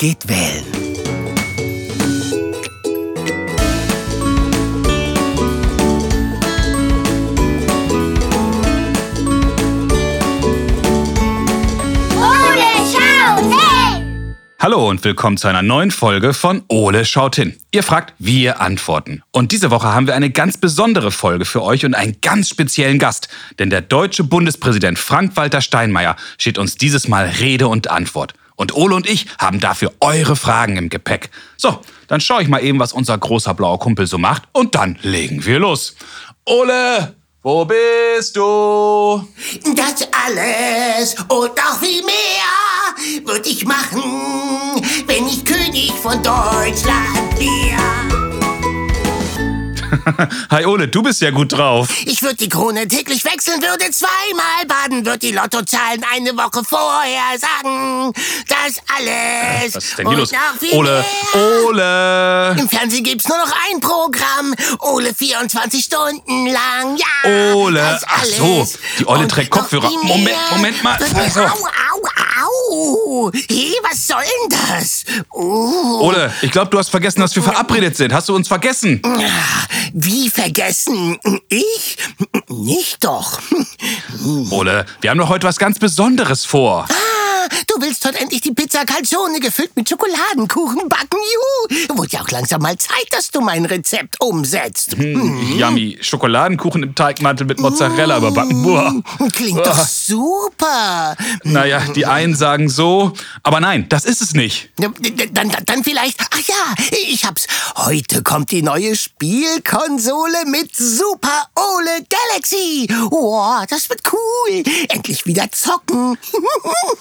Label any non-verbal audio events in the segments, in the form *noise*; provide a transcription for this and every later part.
geht wählen. Ole schaut hin! Hallo und willkommen zu einer neuen Folge von Ole schaut hin. Ihr fragt, wir antworten. Und diese Woche haben wir eine ganz besondere Folge für euch und einen ganz speziellen Gast. Denn der deutsche Bundespräsident Frank-Walter Steinmeier steht uns dieses Mal Rede und Antwort. Und Ole und ich haben dafür eure Fragen im Gepäck. So, dann schaue ich mal eben, was unser großer blauer Kumpel so macht und dann legen wir los. Ole, wo bist du? Das alles und noch viel mehr würde ich machen, wenn ich König von Deutschland wäre. *laughs* Hi Ole, du bist ja gut drauf. Ich würde die Krone täglich wechseln, würde zweimal baden, würde die Lottozahlen eine Woche vorher sagen. Das alles Was ist denn hier los? Ole, mehr. Ole. Im Fernsehen gibt's nur noch ein Programm. Ole 24 Stunden lang, ja. Ole, ach so, die Olle Und trägt Kopfhörer. Moment. Moment mal. Also. Au, au, au. Hey, was soll denn das? Uh, Ole, ich glaube, du hast vergessen, dass wir verabredet sind. Hast du uns vergessen? Wie vergessen? Ich? Nicht doch. Ole, wir haben doch heute was ganz Besonderes vor. Ah, du willst heute endlich die Pizza Calzone gefüllt mit Schokoladenkuchen backen, juhu. Wurde ja auch langsam mal Zeit, dass du mein Rezept umsetzt. Hm, Yummy, Schokoladenkuchen im Teigmantel mit Mozzarella überbacken. Boah. Klingt doch super. Naja, die einen sagen so, aber nein, das ist es nicht. Dann, dann, dann vielleicht. Ach ja, ich hab's. Heute kommt die neue Spielkonsole mit Super Ole Galaxy. Wow, das wird cool. Endlich wieder zocken. *laughs*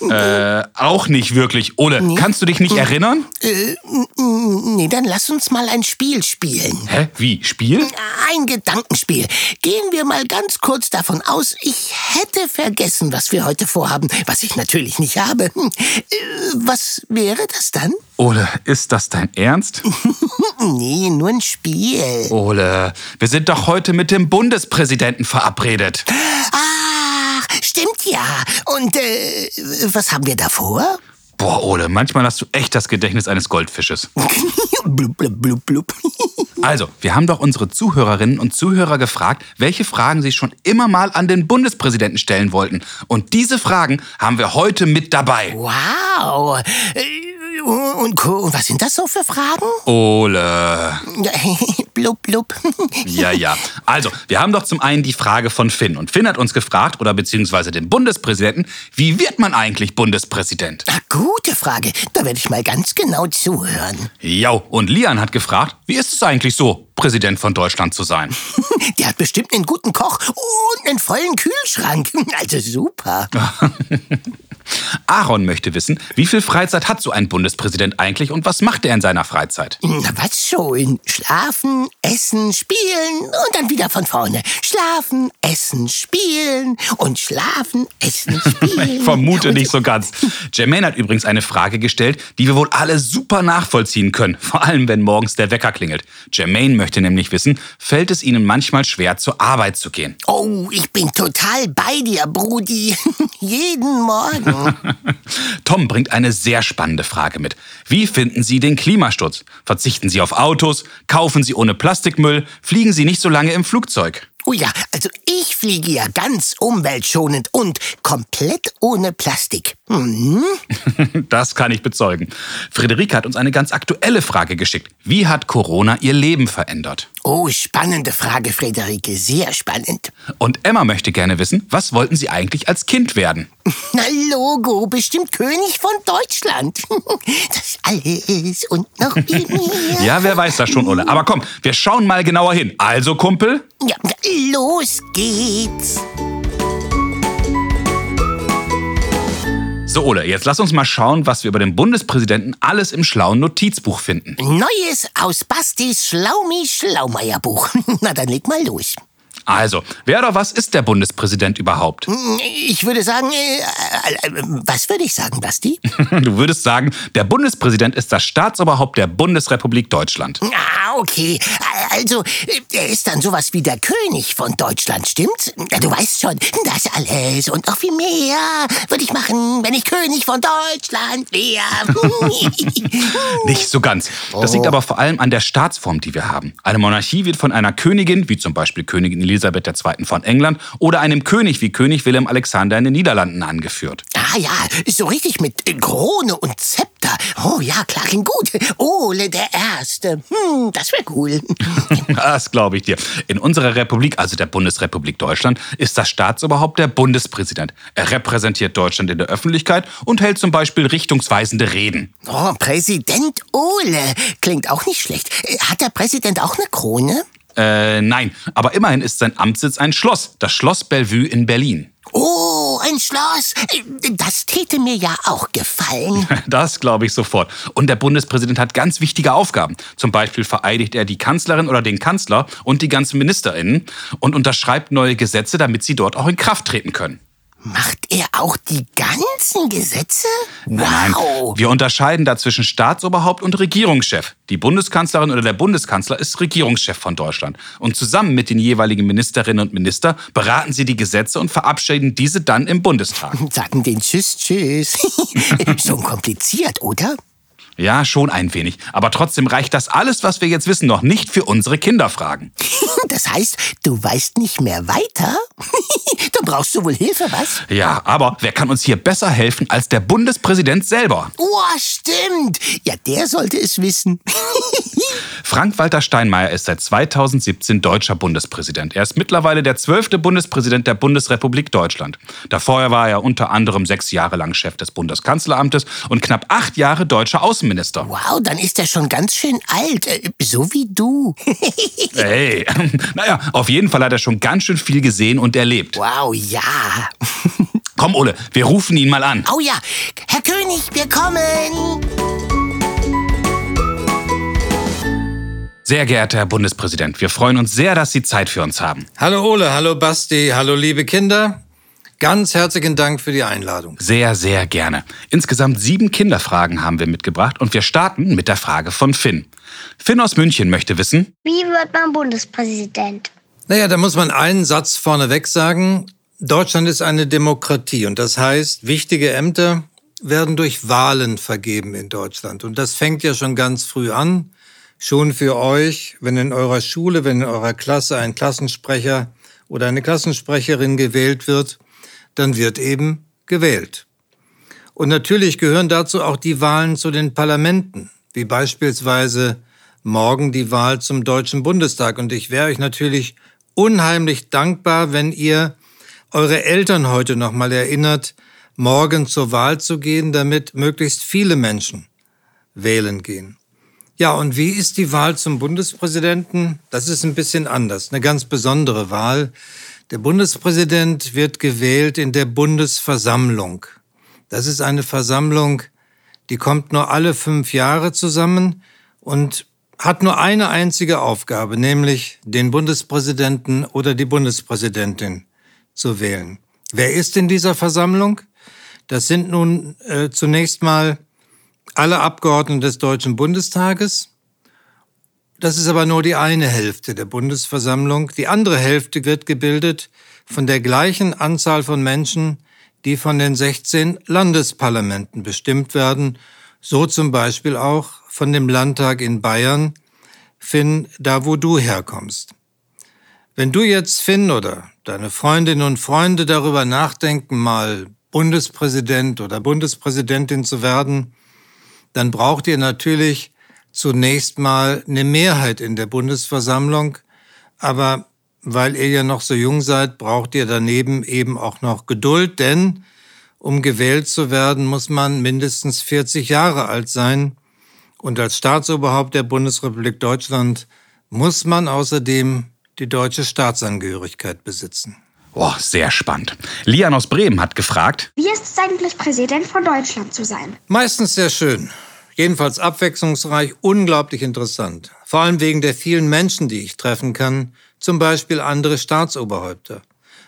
Äh, auch nicht wirklich. Ole, kannst du dich nicht erinnern? äh, nee, dann lass uns mal ein Spiel spielen. Hä? Wie? Spiel? Ein Gedankenspiel. Gehen wir mal ganz kurz davon aus, ich hätte vergessen, was wir heute vorhaben, was ich natürlich nicht habe. Hm, äh, Was wäre das dann? Ole, ist das dein Ernst? *laughs* Nee, nur ein Spiel. Ole, wir sind doch heute mit dem Bundespräsidenten verabredet. Stimmt ja. Und äh, was haben wir davor? Boah, Ole, manchmal hast du echt das Gedächtnis eines Goldfisches. *laughs* blub, blub, blub, blub. *laughs* Also, wir haben doch unsere Zuhörerinnen und Zuhörer gefragt, welche Fragen sie schon immer mal an den Bundespräsidenten stellen wollten. Und diese Fragen haben wir heute mit dabei. Wow. Und, Co- was sind das so für Fragen? Ole. *laughs* blub, blub. Ja, ja. Also, wir haben doch zum einen die Frage von Finn. Und Finn hat uns gefragt, oder beziehungsweise den Bundespräsidenten, wie wird man eigentlich Bundespräsident? Ah, Gute Frage. Da werde ich mal ganz genau zuhören. Ja, und Lian hat gefragt, wie ist es eigentlich so, Präsident von Deutschland zu sein? *laughs* Der hat bestimmt einen guten Koch und einen vollen Kühlschrank. Also super. *laughs* Aaron möchte wissen, wie viel Freizeit hat so ein Bundespräsident eigentlich und was macht er in seiner Freizeit? Na, was schon? Schlafen, essen, spielen und dann wieder von vorne. Schlafen, essen, spielen und schlafen, essen, *laughs* spielen. Ich vermute nicht so ganz. Jermaine hat übrigens eine Frage gestellt, die wir wohl alle super nachvollziehen können. Vor allem, wenn morgens der Wecker klingelt. Jermaine möchte nämlich wissen, fällt es Ihnen manchmal schwer, zur Arbeit zu gehen? Oh, ich bin total bei dir, Brudi. *laughs* Jeden Morgen. *laughs* Tom bringt eine sehr spannende Frage mit. Wie finden Sie den Klimasturz? Verzichten Sie auf Autos? Kaufen Sie ohne Plastikmüll? Fliegen Sie nicht so lange im Flugzeug? Oh ja, also ich fliege ja ganz umweltschonend und komplett ohne Plastik. Mhm. *laughs* Das kann ich bezeugen. Friederike hat uns eine ganz aktuelle Frage geschickt. Wie hat Corona Ihr Leben verändert? Oh, spannende Frage, Friederike. Sehr spannend. Und Emma möchte gerne wissen, was wollten Sie eigentlich als Kind werden? *laughs* Na, Logo, bestimmt König von Deutschland. *laughs* Das alles und noch viel mehr. *laughs* Ja, wer weiß das schon, Ulle. Aber komm, wir schauen mal genauer hin. Also, Kumpel? Ja, los geht's. So, Ulle, jetzt lass uns mal schauen, was wir über den Bundespräsidenten alles im schlauen Notizbuch finden. Neues aus Bastis Schlaumi-Schlaumeier-Buch. *laughs* Na, dann leg mal los. Also, wer oder was ist der Bundespräsident überhaupt? Ich würde sagen, äh, äh, was würde ich sagen, Basti? *laughs* Du würdest sagen, der Bundespräsident ist das Staatsoberhaupt der Bundesrepublik Deutschland. Ah, Okay, also er ist dann sowas wie der König von Deutschland, stimmt's? Du weißt schon, das alles und noch viel mehr würde ich machen, wenn ich König von Deutschland wäre. *laughs* Nicht so ganz. Das liegt aber vor allem an der Staatsform, die wir haben. Eine Monarchie wird von einer Königin, wie zum Beispiel Königin Elisabeth II. von England, oder einem König wie König Wilhelm Alexander in den Niederlanden angeführt. Ah ja, so richtig mit Krone und Zepter. Oh ja, klar, klingt gut. Ole der Erste. Hm, das wäre cool. *laughs* Das glaube ich dir. In unserer Republik, also der Bundesrepublik Deutschland, ist das Staatsoberhaupt der Bundespräsident. Er repräsentiert Deutschland in der Öffentlichkeit und hält zum Beispiel richtungsweisende Reden. Oh, Präsident Ole. Klingt auch nicht schlecht. Hat der Präsident auch eine Krone? Äh, nein, aber immerhin ist sein Amtssitz ein Schloss, das Schloss Bellevue in Berlin. Oh, ein Schloss. Das täte mir ja auch gefallen. *laughs* Das glaube ich sofort. Und der Bundespräsident hat ganz wichtige Aufgaben. Zum Beispiel vereidigt er die Kanzlerin oder den Kanzler und die ganzen MinisterInnen und unterschreibt neue Gesetze, damit sie dort auch in Kraft treten können. Macht er auch die ganzen Gesetze? Nein, wow. wir unterscheiden da zwischen Staatsoberhaupt und Regierungschef. Die Bundeskanzlerin oder der Bundeskanzler ist Regierungschef von Deutschland. Und zusammen mit den jeweiligen Ministerinnen und Minister beraten sie die Gesetze und verabschieden diese dann im Bundestag. Sagen den Tschüss, Tschüss. *laughs* Schon kompliziert, oder? Ja, schon ein wenig. Aber trotzdem reicht das alles, was wir jetzt wissen, noch nicht für unsere Kinderfragen. *laughs* Das heißt, du weißt nicht mehr weiter? *laughs* Dann brauchst du wohl Hilfe, was? Ja, aber wer kann uns hier besser helfen als der Bundespräsident selber? Oh, stimmt. Ja, der sollte es wissen. *laughs* Frank-Walter Steinmeier ist seit 2017 deutscher Bundespräsident. Er ist mittlerweile der zwölfte Bundespräsident der Bundesrepublik Deutschland. Davor war er unter anderem sechs Jahre lang Chef des Bundeskanzleramtes und knapp acht Jahre deutscher Außenminister. Wow, dann ist er schon ganz schön alt. Äh, so wie du. *laughs* hey, *laughs* naja, auf jeden Fall hat er schon ganz schön viel gesehen und erlebt. Wow, ja. *laughs* Komm, Ole, wir rufen ihn mal an. Oh ja, Herr König, wir kommen. Sehr geehrter Herr Bundespräsident, wir freuen uns sehr, dass Sie Zeit für uns haben. Hallo Ole, hallo Basti, hallo liebe Kinder. Ganz herzlichen Dank für die Einladung. Sehr, sehr gerne. Insgesamt sieben Kinderfragen haben wir mitgebracht und wir starten mit der Frage von Finn. Finn aus München möchte wissen, wie wird man Bundespräsident? Naja, da muss man einen Satz vorneweg sagen. Deutschland ist eine Demokratie und das heißt, wichtige Ämter werden durch Wahlen vergeben in Deutschland. Und das fängt ja schon ganz früh an schon für euch, wenn in eurer Schule, wenn in eurer Klasse ein Klassensprecher oder eine Klassensprecherin gewählt wird, dann wird eben gewählt. Und natürlich gehören dazu auch die Wahlen zu den Parlamenten, wie beispielsweise morgen die Wahl zum Deutschen Bundestag. Und ich wäre euch natürlich unheimlich dankbar, wenn ihr eure Eltern heute nochmal erinnert, morgen zur Wahl zu gehen, damit möglichst viele Menschen wählen gehen. Ja, und wie ist die Wahl zum Bundespräsidenten? Das ist ein bisschen anders, eine ganz besondere Wahl. Der Bundespräsident wird gewählt in der Bundesversammlung. Das ist eine Versammlung, die kommt nur alle fünf Jahre zusammen und hat nur eine einzige Aufgabe, nämlich den Bundespräsidenten oder die Bundespräsidentin zu wählen. Wer ist in dieser Versammlung? Das sind nun äh, zunächst mal alle Abgeordneten des Deutschen Bundestages. Das ist aber nur die eine Hälfte der Bundesversammlung. Die andere Hälfte wird gebildet von der gleichen Anzahl von Menschen, die von den 16 Landesparlamenten bestimmt werden, so zum Beispiel auch von dem Landtag in Bayern, Finn, da wo du herkommst. Wenn du jetzt, Finn, oder deine Freundinnen und Freunde darüber nachdenken, mal Bundespräsident oder Bundespräsidentin zu werden, dann braucht ihr natürlich zunächst mal eine Mehrheit in der Bundesversammlung. Aber weil ihr ja noch so jung seid, braucht ihr daneben eben auch noch Geduld, denn um gewählt zu werden, muss man mindestens 40 Jahre alt sein. Und als Staatsoberhaupt der Bundesrepublik Deutschland muss man außerdem die deutsche Staatsangehörigkeit besitzen. Boah, sehr spannend. Lian aus Bremen hat gefragt, wie ist es eigentlich, Präsident von Deutschland zu sein? Meistens sehr schön. Jedenfalls abwechslungsreich, unglaublich interessant. Vor allem wegen der vielen Menschen, die ich treffen kann, zum Beispiel andere Staatsoberhäupter.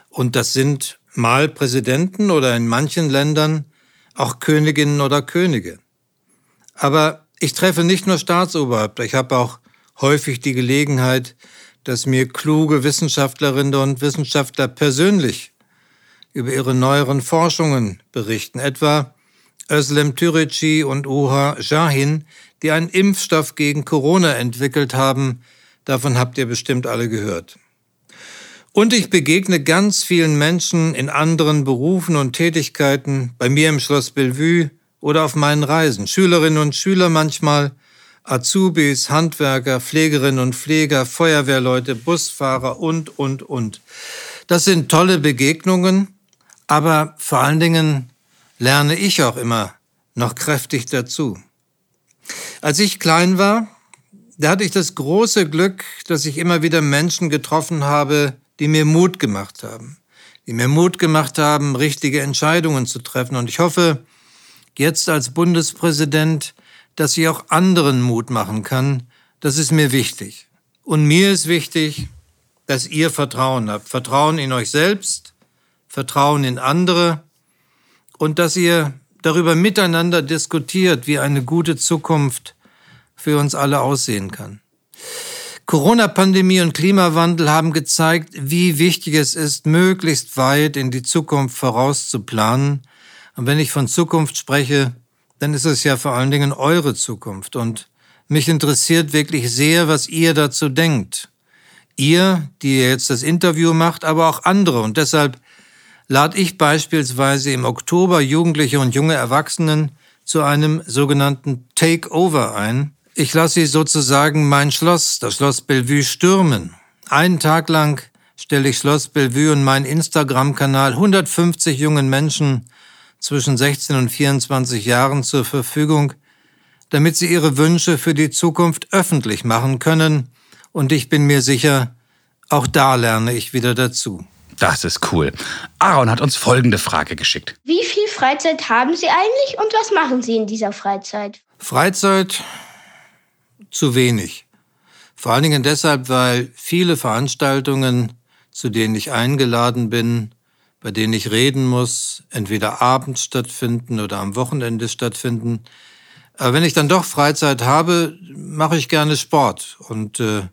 Und das sind mal Präsidenten oder in manchen Ländern auch Königinnen oder Könige. Aber ich treffe nicht nur Staatsoberhäupter, ich habe auch häufig die Gelegenheit, dass mir kluge Wissenschaftlerinnen und Wissenschaftler persönlich über ihre neueren Forschungen berichten, etwa Özlem Türeci und Uha Jahin, die einen Impfstoff gegen Corona entwickelt haben. Davon habt ihr bestimmt alle gehört. Und ich begegne ganz vielen Menschen in anderen Berufen und Tätigkeiten, bei mir im Schloss Bellevue oder auf meinen Reisen. Schülerinnen und Schüler manchmal, Azubis, Handwerker, Pflegerinnen und Pfleger, Feuerwehrleute, Busfahrer und, und, und. Das sind tolle Begegnungen, aber vor allen Dingen lerne ich auch immer noch kräftig dazu. Als ich klein war, da hatte ich das große Glück, dass ich immer wieder Menschen getroffen habe, die mir Mut gemacht haben, die mir Mut gemacht haben, richtige Entscheidungen zu treffen. Und ich hoffe, jetzt als Bundespräsident, dass ich auch anderen Mut machen kann. Das ist mir wichtig. Und mir ist wichtig, dass ihr Vertrauen habt. Vertrauen in euch selbst, Vertrauen in andere und dass ihr darüber miteinander diskutiert, wie eine gute Zukunft für uns alle aussehen kann. Corona-Pandemie und Klimawandel haben gezeigt, wie wichtig es ist, möglichst weit in die Zukunft vorauszuplanen. Und wenn ich von Zukunft spreche, dann ist es ja vor allen Dingen eure Zukunft. Und mich interessiert wirklich sehr, was ihr dazu denkt. Ihr, die jetzt das Interview macht, aber auch andere. Und deshalb lade ich beispielsweise im Oktober Jugendliche und junge Erwachsenen zu einem sogenannten Takeover ein. Ich lasse sie sozusagen mein Schloss, das Schloss Bellevue, stürmen. Einen Tag lang stelle ich Schloss Bellevue und meinen Instagram-Kanal 150 jungen Menschen zwischen 16 und 24 Jahren zur Verfügung, damit sie ihre Wünsche für die Zukunft öffentlich machen können. Und ich bin mir sicher, auch da lerne ich wieder dazu. Das ist cool. Aaron hat uns folgende Frage geschickt. Wie viel Freizeit haben Sie eigentlich und was machen Sie in dieser Freizeit? Freizeit zu wenig. Vor allen Dingen deshalb, weil viele Veranstaltungen, zu denen ich eingeladen bin, bei denen ich reden muss, entweder abends stattfinden oder am Wochenende stattfinden. Aber wenn ich dann doch Freizeit habe, mache ich gerne Sport. Und äh,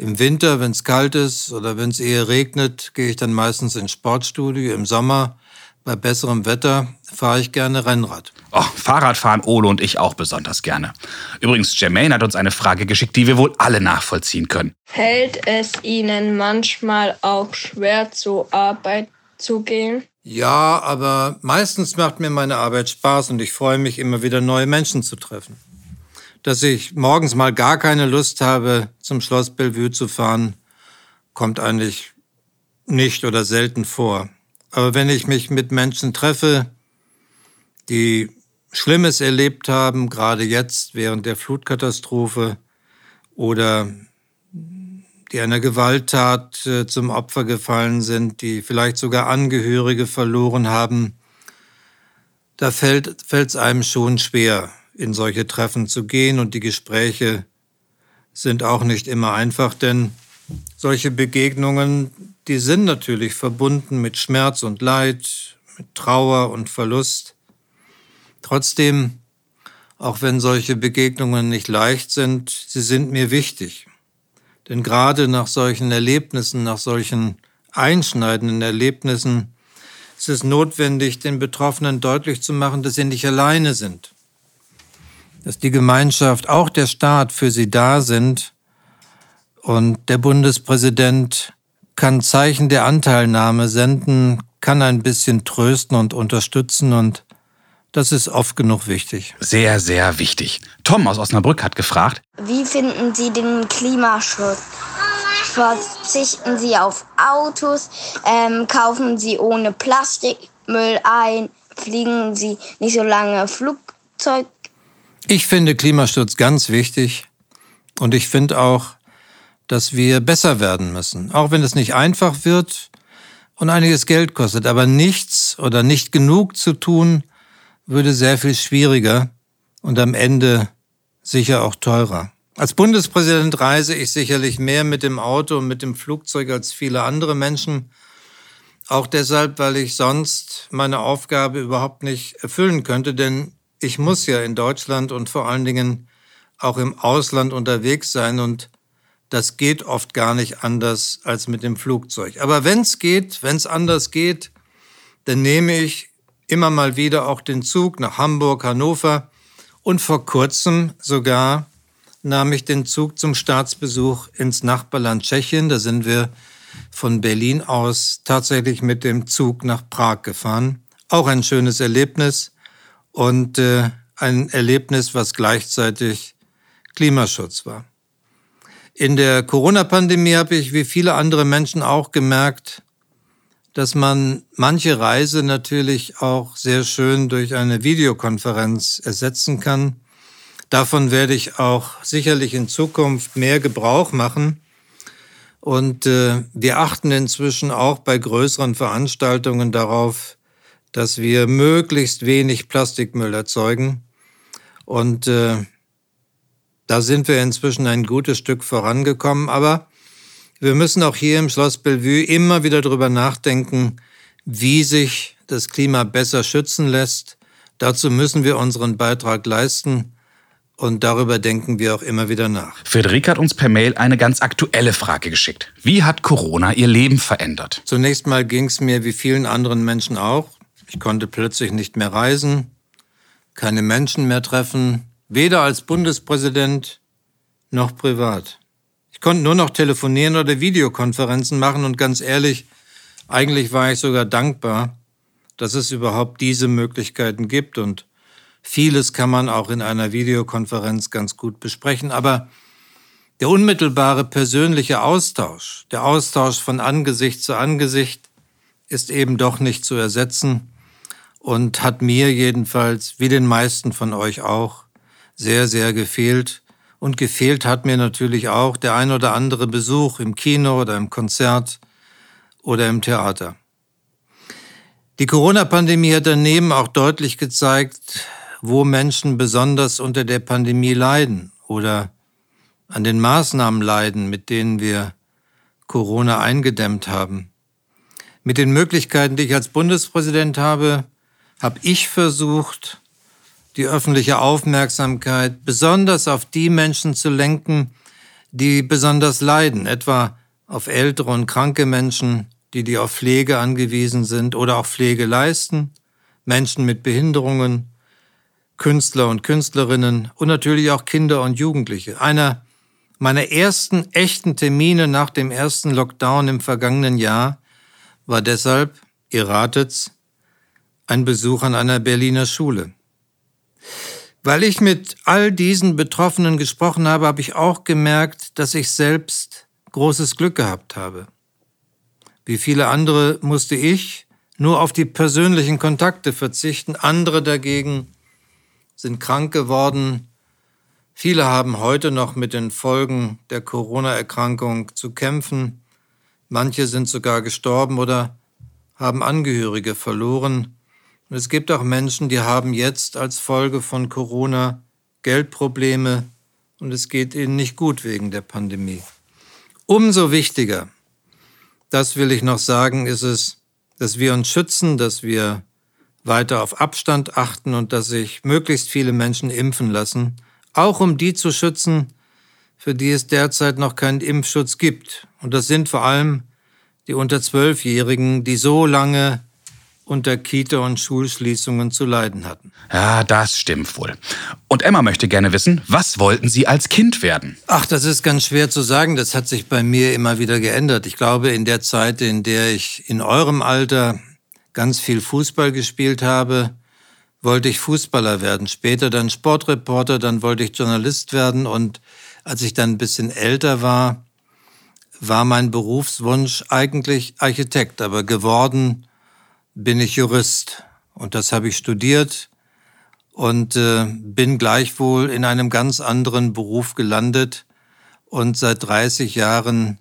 im Winter, wenn es kalt ist oder wenn es eher regnet, gehe ich dann meistens ins Sportstudio. Im Sommer, bei besserem Wetter, fahre ich gerne Rennrad. Oh, Fahrrad fahren Ole und ich auch besonders gerne. Übrigens, Jermaine hat uns eine Frage geschickt, die wir wohl alle nachvollziehen können. Fällt es Ihnen manchmal auch schwer zur Arbeit zu gehen? Ja, aber meistens macht mir meine Arbeit Spaß und ich freue mich immer wieder neue Menschen zu treffen dass ich morgens mal gar keine Lust habe, zum Schloss Bellevue zu fahren, kommt eigentlich nicht oder selten vor. Aber wenn ich mich mit Menschen treffe, die Schlimmes erlebt haben, gerade jetzt während der Flutkatastrophe oder die einer Gewalttat äh, zum Opfer gefallen sind, die vielleicht sogar Angehörige verloren haben, da fällt es einem schon schwer, in solche Treffen zu gehen und die Gespräche sind auch nicht immer einfach, denn solche Begegnungen, die sind natürlich verbunden mit Schmerz und Leid, mit Trauer und Verlust. Trotzdem, auch wenn solche Begegnungen nicht leicht sind, sie sind mir wichtig. Denn gerade nach solchen Erlebnissen, nach solchen einschneidenden Erlebnissen, ist es notwendig, den Betroffenen deutlich zu machen, dass sie nicht alleine sind, dass die Gemeinschaft, auch der Staat für sie da sind. Und der Bundespräsident kann Zeichen der Anteilnahme senden, kann ein bisschen trösten und unterstützen und das ist oft genug wichtig. Sehr, sehr wichtig. Tom aus Osnabrück hat gefragt, Wie finden Sie den Klimaschutz? Verzichten Sie auf Autos? Ähm, kaufen Sie ohne Plastikmüll ein? Fliegen Sie nicht so lange Flugzeug? Ich finde Klimaschutz ganz wichtig und ich finde auch, dass wir besser werden müssen. Auch wenn es nicht einfach wird und einiges Geld kostet. Aber nichts oder nicht genug zu tun, würde sehr viel schwieriger und am Ende sicher auch teurer. Als Bundespräsident reise ich sicherlich mehr mit dem Auto und mit dem Flugzeug als viele andere Menschen. Auch deshalb, weil ich sonst meine Aufgabe überhaupt nicht erfüllen könnte, denn ich muss ja in Deutschland und vor allen Dingen auch im Ausland unterwegs sein und das geht oft gar nicht anders als mit dem Flugzeug. Aber wenn es geht, wenn es anders geht, dann nehme ich immer mal wieder auch den Zug nach Hamburg, Hannover und vor kurzem sogar nahm ich den Zug zum Staatsbesuch ins Nachbarland Tschechien. Da sind wir von Berlin aus tatsächlich mit dem Zug nach Prag gefahren. Auch ein schönes Erlebnis und äh, ein Erlebnis, was gleichzeitig Klimaschutz war. In der Corona-Pandemie habe ich wie viele andere Menschen auch gemerkt, dass man manche Reise natürlich auch sehr schön durch eine Videokonferenz ersetzen kann. Davon werde ich auch sicherlich in Zukunft mehr Gebrauch machen. Und äh, wir achten inzwischen auch bei größeren Veranstaltungen darauf, dass wir möglichst wenig Plastikmüll erzeugen. Und äh, da sind wir inzwischen ein gutes Stück vorangekommen. Aber wir müssen auch hier im Schloss Bellevue immer wieder darüber nachdenken, wie sich das Klima besser schützen lässt. Dazu müssen wir unseren Beitrag leisten. Und darüber denken wir auch immer wieder nach. Friederike hat uns per Mail eine ganz aktuelle Frage geschickt. Wie hat Corona ihr Leben verändert? Zunächst mal ging es mir wie vielen anderen Menschen auch. Ich konnte plötzlich nicht mehr reisen, keine Menschen mehr treffen, weder als Bundespräsident noch privat. Ich konnte nur noch telefonieren oder Videokonferenzen machen und ganz ehrlich, eigentlich war ich sogar dankbar, dass es überhaupt diese Möglichkeiten gibt und vieles kann man auch in einer Videokonferenz ganz gut besprechen, aber der unmittelbare persönliche Austausch, der Austausch von Angesicht zu Angesicht ist eben doch nicht zu ersetzen und hat mir jedenfalls, wie den meisten von euch auch, sehr, sehr gefehlt. Und gefehlt hat mir natürlich auch der ein oder andere Besuch im Kino oder im Konzert oder im Theater. Die Corona-Pandemie hat daneben auch deutlich gezeigt, wo Menschen besonders unter der Pandemie leiden oder an den Maßnahmen leiden, mit denen wir Corona eingedämmt haben. Mit den Möglichkeiten, die ich als Bundespräsident habe, habe ich versucht, die öffentliche Aufmerksamkeit besonders auf die Menschen zu lenken, die besonders leiden, etwa auf ältere und kranke Menschen, die die auf Pflege angewiesen sind oder auch Pflege leisten, Menschen mit Behinderungen, Künstler und Künstlerinnen und natürlich auch Kinder und Jugendliche. Einer meiner ersten echten Termine nach dem ersten Lockdown im vergangenen Jahr war deshalb, ihr ratet's, ein Besuch an einer Berliner Schule. Weil ich mit all diesen Betroffenen gesprochen habe, habe ich auch gemerkt, dass ich selbst großes Glück gehabt habe. Wie viele andere musste ich nur auf die persönlichen Kontakte verzichten, andere dagegen sind krank geworden. Viele haben heute noch mit den Folgen der Corona-Erkrankung zu kämpfen. Manche sind sogar gestorben oder haben Angehörige verloren. Und es gibt auch Menschen, die haben jetzt als Folge von Corona Geldprobleme und es geht ihnen nicht gut wegen der Pandemie. Umso wichtiger, das will ich noch sagen, ist es, dass wir uns schützen, dass wir weiter auf Abstand achten und dass sich möglichst viele Menschen impfen lassen, auch um die zu schützen, für die es derzeit noch keinen Impfschutz gibt. Und das sind vor allem die unter Zwölfjährigen, die so lange unter Kita- und Schulschließungen zu leiden hatten. Ja, das stimmt wohl. Und Emma möchte gerne wissen, was wollten Sie als Kind werden? Ach, das ist ganz schwer zu sagen. Das hat sich bei mir immer wieder geändert. Ich glaube, in der Zeit, in der ich in eurem Alter ganz viel Fußball gespielt habe, wollte ich Fußballer werden. Später dann Sportreporter, dann wollte ich Journalist werden. Und als ich dann ein bisschen älter war, war mein Berufswunsch eigentlich Architekt, aber geworden bin ich Jurist und das habe ich studiert und äh, bin gleichwohl in einem ganz anderen Beruf gelandet und seit 30 Jahren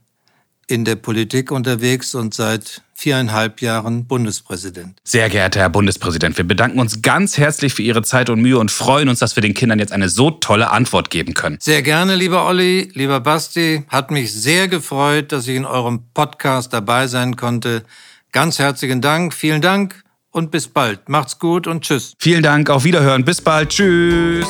in der Politik unterwegs und seit viereinhalb Jahren Bundespräsident. Sehr geehrter Herr Bundespräsident, wir bedanken uns ganz herzlich für Ihre Zeit und Mühe und freuen uns, dass wir den Kindern jetzt eine so tolle Antwort geben können. Sehr gerne, lieber Olli, lieber Basti. Hat mich sehr gefreut, dass ich in eurem Podcast dabei sein konnte. Ganz herzlichen Dank, vielen Dank und bis bald. Macht's gut und tschüss. Vielen Dank, auf Wiederhören, bis bald, tschüss.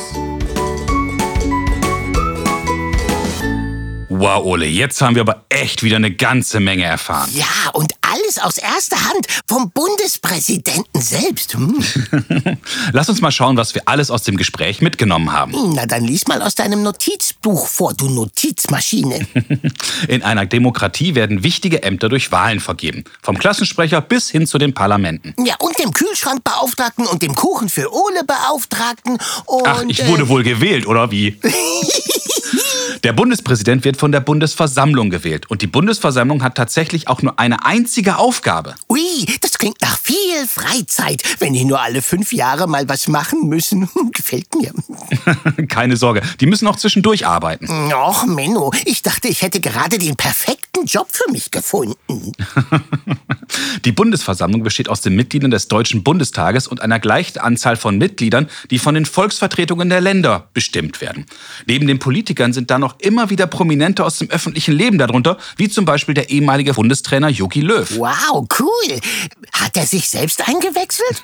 Wow, Ole, jetzt haben wir aber echt wieder eine ganze Menge erfahren. Ja, und alles aus erster Hand vom Bundespräsidenten selbst. Hm. *laughs* Lass uns mal schauen, was wir alles aus dem Gespräch mitgenommen haben. Na, dann lies mal aus deinem Notizbuch vor, du Notizmaschine. *laughs* In einer Demokratie werden wichtige Ämter durch Wahlen vergeben. Vom Klassensprecher bis hin zu den Parlamenten. Ja, und dem Kühlschrankbeauftragten und dem Kuchen für Ole Beauftragten und... Ach, ich wurde äh, wohl gewählt, oder wie? *laughs* Der Bundespräsident wird von der Bundesversammlung gewählt. Und die Bundesversammlung hat tatsächlich auch nur eine einzige Aufgabe. Ui, das klingt nach viel Freizeit, wenn die nur alle fünf Jahre mal was machen müssen. Gefällt mir. *laughs* Keine Sorge, die müssen auch zwischendurch arbeiten. Och, Menno, ich dachte, ich hätte gerade den perfekten Job für mich gefunden. *laughs* Die Bundesversammlung besteht aus den Mitgliedern des Deutschen Bundestages und einer gleichen Anzahl von Mitgliedern, die von den Volksvertretungen der Länder bestimmt werden. Neben den Politikern sind da noch immer wieder Prominente aus dem öffentlichen Leben darunter, wie zum Beispiel der ehemalige Bundestrainer Jogi Löw. Wow, cool. Hat er sich selbst eingewechselt?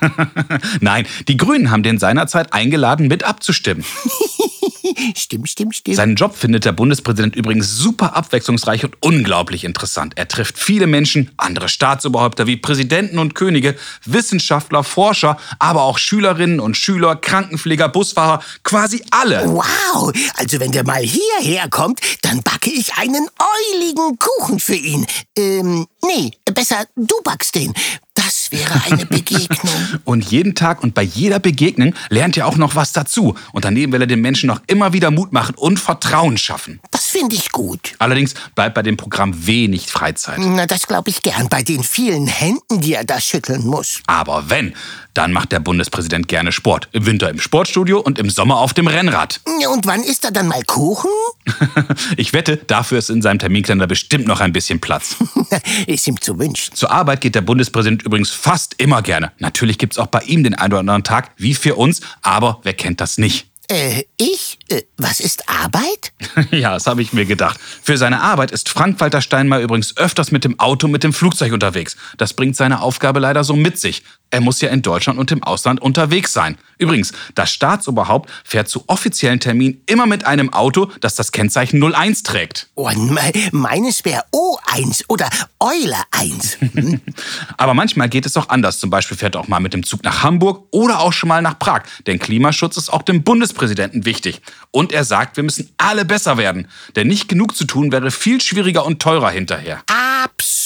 *laughs* Nein, die Grünen haben den seinerzeit eingeladen, mit abzustimmen. *laughs* *laughs* stimmt, stimmt, stimmt. Seinen Job findet der Bundespräsident übrigens super abwechslungsreich und unglaublich interessant. Er trifft viele Menschen, andere Staatsoberhäupter wie Präsidenten und Könige, Wissenschaftler, Forscher, aber auch Schülerinnen und Schüler, Krankenpfleger, Busfahrer, quasi alle. Wow, also wenn der mal hierher kommt, dann backe ich einen euligen Kuchen für ihn. Ähm, nee, besser du backst den. Das wäre eine Begegnung. *laughs* Und jeden Tag und bei jeder Begegnung lernt er auch noch was dazu. Und daneben will er den Menschen noch immer wieder Mut machen und Vertrauen schaffen. Das finde ich gut. Allerdings bleibt bei dem Programm wenig Freizeit. Na, das glaube ich gern bei den vielen Händen, die er da schütteln muss. Aber wenn, dann macht der Bundespräsident gerne Sport. Im Winter im Sportstudio und im Sommer auf dem Rennrad. Und wann isst er dann mal Kuchen? *laughs* ich wette, dafür ist in seinem Terminkalender bestimmt noch ein bisschen Platz. *laughs* ist ihm zu wünschen. Zur Arbeit geht der Bundespräsident übrigens fast immer gerne. Natürlich gibt's auch bei ihm den einen oder anderen Tag, wie für uns, aber wer kennt das nicht? Äh, ich? Äh, was ist Arbeit? *laughs* ja, das habe ich mir gedacht. Für seine Arbeit ist Frank-Walter Steinmeier übrigens öfters mit dem Auto, mit dem Flugzeug unterwegs. Das bringt seine Aufgabe leider so mit sich. Er muss ja in Deutschland und im Ausland unterwegs sein. Übrigens, das Staatsoberhaupt fährt zu offiziellen Terminen immer mit einem Auto, das das Kennzeichen 01 trägt. Oh, me meines wäre O1 oder Eule 1. *laughs* Hm? Aber manchmal geht es auch anders. Zum Beispiel fährt er auch mal mit dem Zug nach Hamburg oder auch schon mal nach Prag. Denn Klimaschutz ist auch dem Bundespräsidenten wichtig. Und er sagt, wir müssen alle besser werden. Denn nicht genug zu tun wäre viel schwieriger und teurer hinterher. Absolut.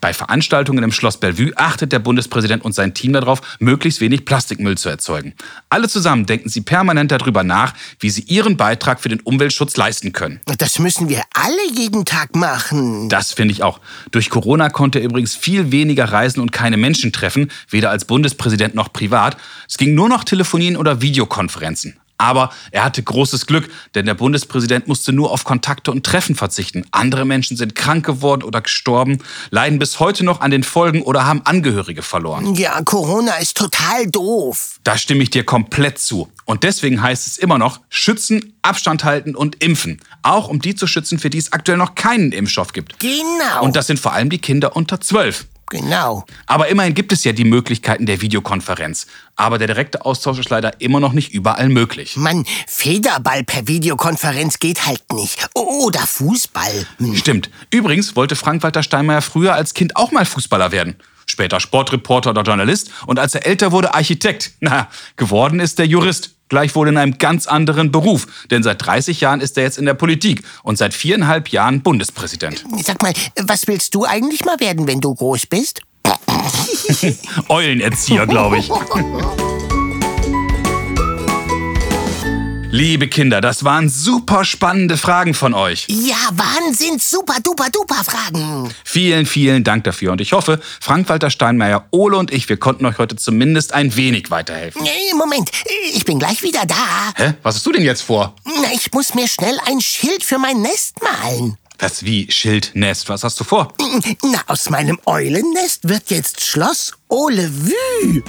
Bei Veranstaltungen im Schloss Bellevue achtet der Bundespräsident und sein Team darauf, möglichst wenig Plastikmüll zu erzeugen. Alle zusammen denken sie permanent darüber nach, wie sie ihren Beitrag für den Umweltschutz leisten können. Das müssen wir alle jeden Tag machen. Das finde ich auch. Durch Corona konnte er übrigens viel weniger reisen und keine Menschen treffen, weder als Bundespräsident noch privat. Es ging nur noch telefonieren oder Videokonferenzen. Aber er hatte großes Glück, denn der Bundespräsident musste nur auf Kontakte und Treffen verzichten. Andere Menschen sind krank geworden oder gestorben, leiden bis heute noch an den Folgen oder haben Angehörige verloren. Ja, Corona ist total doof. Da stimme ich dir komplett zu. Und deswegen heißt es immer noch, schützen, Abstand halten und impfen. Auch um die zu schützen, für die es aktuell noch keinen Impfstoff gibt. Genau. Und das sind vor allem die Kinder unter 12. Genau. Aber immerhin gibt es ja die Möglichkeiten der Videokonferenz. Aber der direkte Austausch ist leider immer noch nicht überall möglich. Mann, Federball per Videokonferenz geht halt nicht. Oder Fußball. Hm. Stimmt. Übrigens wollte Frank-Walter Steinmeier früher als Kind auch mal Fußballer werden. Später Sportreporter oder Journalist und als er älter wurde Architekt. Na, geworden ist er Jurist. Gleichwohl in einem ganz anderen Beruf. Denn seit 30 Jahren ist er jetzt in der Politik und seit viereinhalb Jahren Bundespräsident. Sag mal, was willst du eigentlich mal werden, wenn du groß bist? *laughs* Eulenerzieher, glaube ich. *laughs* Liebe Kinder, das waren super spannende Fragen von euch. Ja, Wahnsinn, super, duper, duper Fragen. Vielen, vielen Dank dafür. Und ich hoffe, Frank-Walter Steinmeier, Ole und ich, wir konnten euch heute zumindest ein wenig weiterhelfen. Nee, Moment, ich bin gleich wieder da. Hä? Was hast du denn jetzt vor? Na, ich muss mir schnell ein Schild für mein Nest malen. Was wie Schild, Nest? Was hast du vor? Na, aus meinem Eulennest wird jetzt Schloss Ole Vue.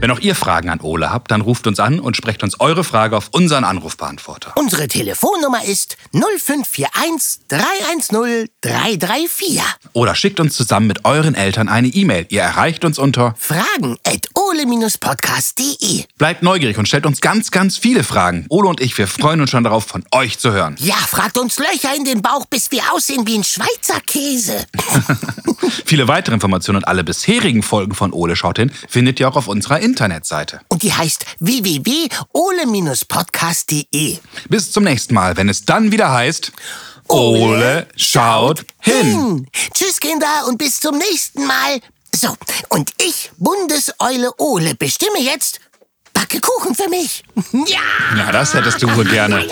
Wenn auch ihr Fragen an Ole habt, dann ruft uns an und sprecht uns eure Frage auf unseren Anrufbeantworter. Unsere Telefonnummer ist 0541 310 334. Oder schickt uns zusammen mit euren Eltern eine E-Mail. Ihr erreicht uns unter Fragen at ole-podcast.de. Bleibt neugierig und stellt uns ganz, ganz viele Fragen. Ole und ich, wir freuen uns schon darauf, von euch zu hören. Ja, fragt uns Löcher in den Bauch, bis wir aussehen wie ein Schweizer Käse. *laughs* Viele weitere Informationen und alle bisherigen Folgen von Ole schaut hin findet ihr auch auf unserer Internetseite. Und die heißt www.ole-podcast.de. Bis zum nächsten Mal, wenn es dann wieder heißt Ole schaut hin. Hm. Tschüss, Kinder, und bis zum nächsten Mal. So, und ich, Bundeseule Ole, bestimme jetzt, backe Kuchen für mich. *laughs* Ja! Ja, das hättest du wohl gerne.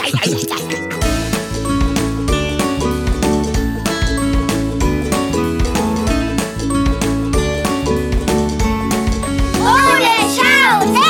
Wow!